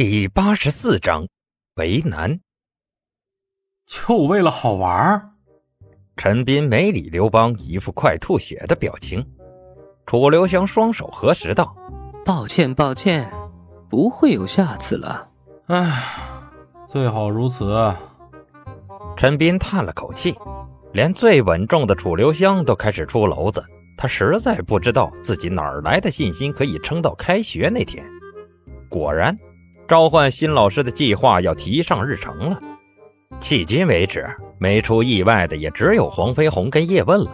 第八十四章，为难。就为了好玩儿？陈斌没理刘邦一副快吐血的表情。楚留香双手合十道：“抱歉，抱歉，不会有下次了。”唉，最好如此。陈斌叹了口气，连最稳重的楚留香都开始出篓子。他实在不知道自己哪儿来的信心可以撑到开学那天。果然。召唤新老师的计划要提上日程了。迄今为止，没出意外的也只有黄飞鸿跟叶问了。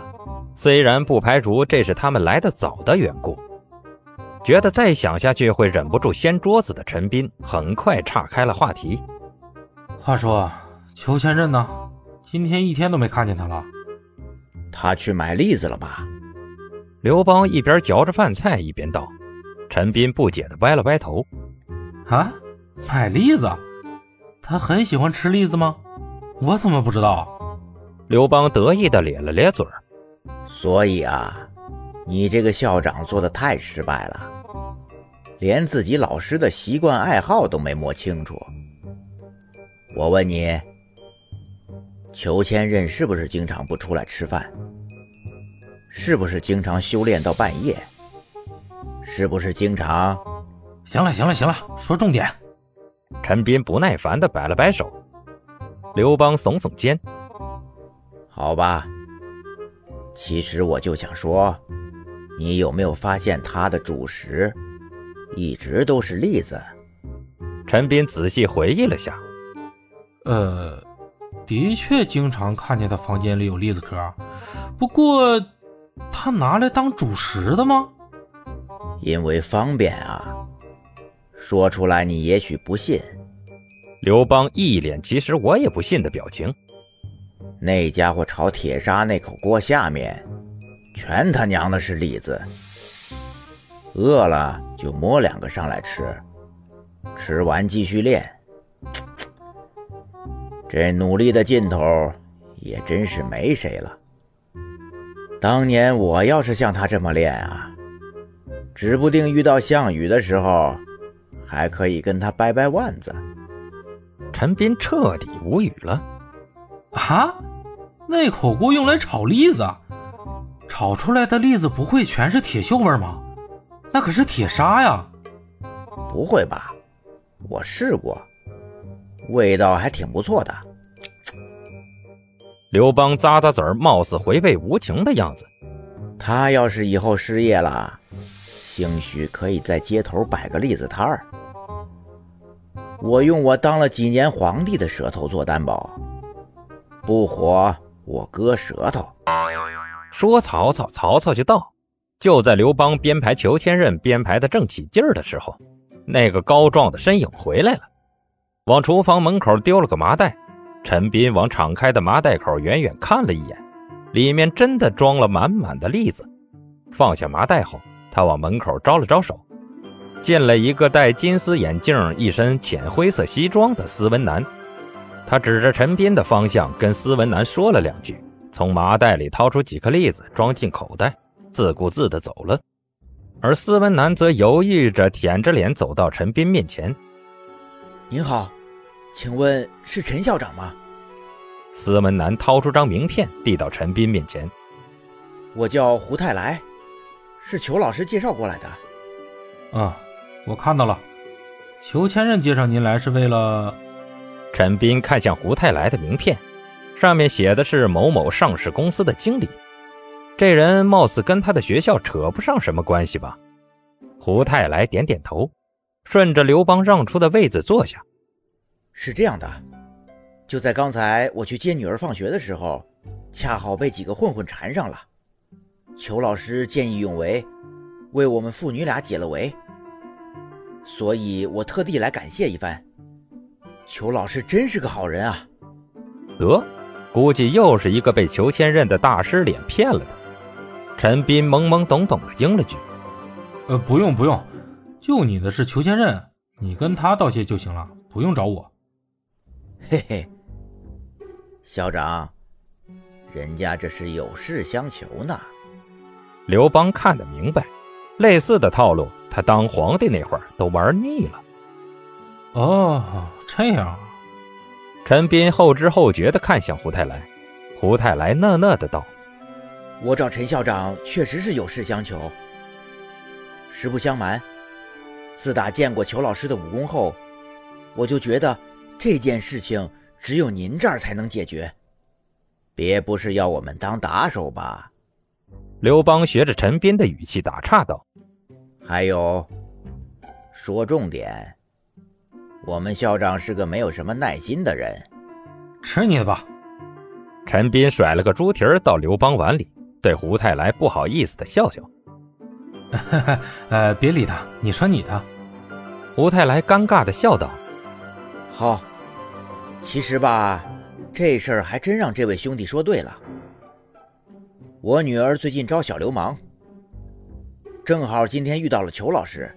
虽然不排除这是他们来的早的缘故，觉得再想下去会忍不住掀桌子的陈斌，很快岔开了话题。话说，裘千仞呢？今天一天都没看见他了。他去买栗子了吧？刘邦一边嚼着饭菜一边道。陈斌不解的歪了歪头。啊？买栗子，他很喜欢吃栗子吗？我怎么不知道？刘邦得意的咧了咧嘴儿。所以啊，你这个校长做的太失败了，连自己老师的习惯爱好都没摸清楚。我问你，裘千仞是不是经常不出来吃饭？是不是经常修炼到半夜？是不是经常？行了，行了，行了，说重点。陈斌不耐烦地摆了摆手，刘邦耸耸肩：“好吧，其实我就想说，你有没有发现他的主食一直都是栗子？”陈斌仔细回忆了下：“呃，的确经常看见他房间里有栗子壳，不过他拿来当主食的吗？因为方便啊。”说出来你也许不信，刘邦一脸其实我也不信的表情。那家伙炒铁砂那口锅下面，全他娘的是栗子。饿了就摸两个上来吃，吃完继续练。这努力的劲头也真是没谁了。当年我要是像他这么练啊，指不定遇到项羽的时候。还可以跟他掰掰腕子。陈斌彻底无语了。啊，那口锅用来炒栗子，炒出来的栗子不会全是铁锈味吗？那可是铁砂呀！不会吧？我试过，味道还挺不错的。刘邦咂咂嘴，貌似回味无穷的样子。他要是以后失业了，兴许可以在街头摆个栗子摊儿。我用我当了几年皇帝的舌头做担保，不火我割舌头。说曹操，曹操就到。就在刘邦编排裘千仞编排的正起劲儿的时候，那个高壮的身影回来了，往厨房门口丢了个麻袋。陈斌往敞开的麻袋口远远看了一眼，里面真的装了满满的栗子。放下麻袋后，他往门口招了招手。进了一个戴金丝眼镜、一身浅灰色西装的斯文男，他指着陈斌的方向跟斯文男说了两句，从麻袋里掏出几颗栗子装进口袋，自顾自地走了。而斯文男则犹豫着，舔着脸走到陈斌面前：“您好，请问是陈校长吗？”斯文男掏出张名片递到陈斌面前：“我叫胡太来，是裘老师介绍过来的。”啊。我看到了，裘千仞介绍您来是为了。陈斌看向胡太来的名片，上面写的是某某上市公司的经理。这人貌似跟他的学校扯不上什么关系吧？胡太来点点头，顺着刘邦让出的位子坐下。是这样的，就在刚才我去接女儿放学的时候，恰好被几个混混缠上了。裘老师见义勇为，为我们父女俩解了围。所以我特地来感谢一番。裘老师真是个好人啊！得，估计又是一个被裘千仞的大师脸骗了的。陈斌懵懵懂懂的应了句：“呃，不用不用，救你的是裘千仞，你跟他道谢就行了，不用找我。”嘿嘿，校长，人家这是有事相求呢。刘邦看得明白，类似的套路。他当皇帝那会儿都玩腻了。哦，这样啊。陈斌后知后觉地看向胡太来，胡太来讷讷的道：“我找陈校长确实是有事相求。实不相瞒，自打见过裘老师的武功后，我就觉得这件事情只有您这儿才能解决。别不是要我们当打手吧？”刘邦学着陈斌的语气打岔道：“还有，说重点。”我们校长是个没有什么耐心的人，吃你的吧！陈斌甩了个猪蹄儿到刘邦碗里，对胡太来不好意思的笑笑。呃，别理他，你说你的。胡太来尴尬的笑道：“好，其实吧，这事儿还真让这位兄弟说对了。我女儿最近招小流氓，正好今天遇到了裘老师，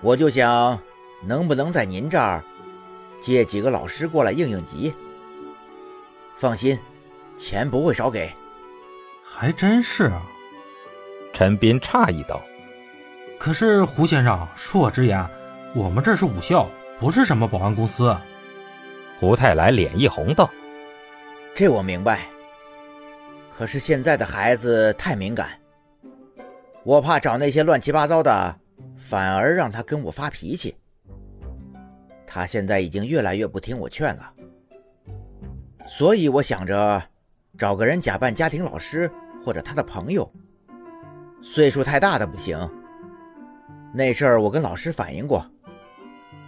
我就想。”能不能在您这儿借几个老师过来应应急？放心，钱不会少给。还真是啊！陈斌诧异道：“可是胡先生，恕我直言，我们这是武校，不是什么保安公司。”胡太来脸一红道：“这我明白。可是现在的孩子太敏感，我怕找那些乱七八糟的，反而让他跟我发脾气。”他现在已经越来越不听我劝了，所以我想着找个人假扮家庭老师或者他的朋友，岁数太大的不行。那事儿我跟老师反映过，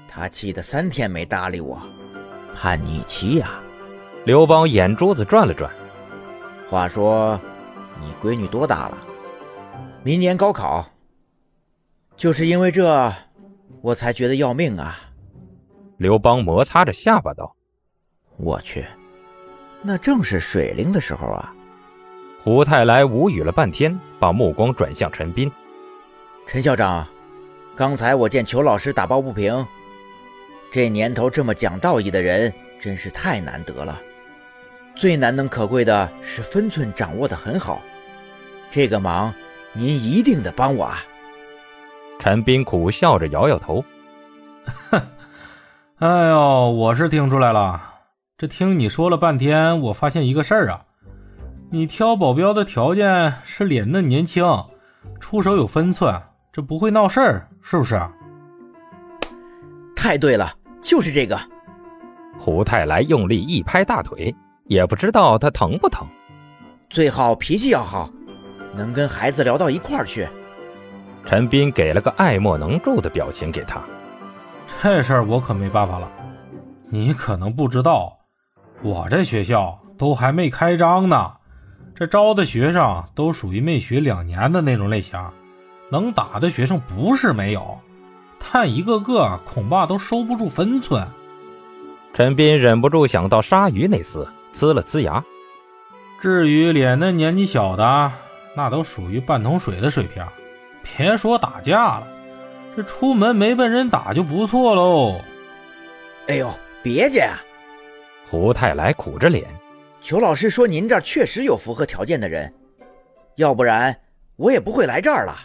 他气得三天没搭理我，叛逆期呀。刘邦眼珠子转了转，话说你闺女多大了？明年高考，就是因为这，我才觉得要命啊。刘邦摩擦着下巴道：“我去，那正是水灵的时候啊！”胡太来无语了半天，把目光转向陈斌：“陈校长，刚才我见裘老师打抱不平。这年头这么讲道义的人真是太难得了。最难能可贵的是分寸掌握的很好。这个忙，您一定得帮我啊！”陈斌苦笑着摇摇头：“哼。”哎呦，我是听出来了。这听你说了半天，我发现一个事儿啊，你挑保镖的条件是脸嫩年轻，出手有分寸，这不会闹事儿，是不是？太对了，就是这个。胡太来用力一拍大腿，也不知道他疼不疼。最好脾气要好，能跟孩子聊到一块儿去。陈斌给了个爱莫能助的表情给他。这事儿我可没办法了，你可能不知道，我这学校都还没开张呢，这招的学生都属于没学两年的那种类型，能打的学生不是没有，但一个个恐怕都收不住分寸。陈斌忍不住想到鲨鱼那厮，呲了呲牙。至于脸嫩年纪小的，那都属于半桶水的水平，别说打架了。这出门没被人打就不错喽。哎呦，别介啊！胡太来苦着脸。裘老师说您这儿确实有符合条件的人，要不然我也不会来这儿了。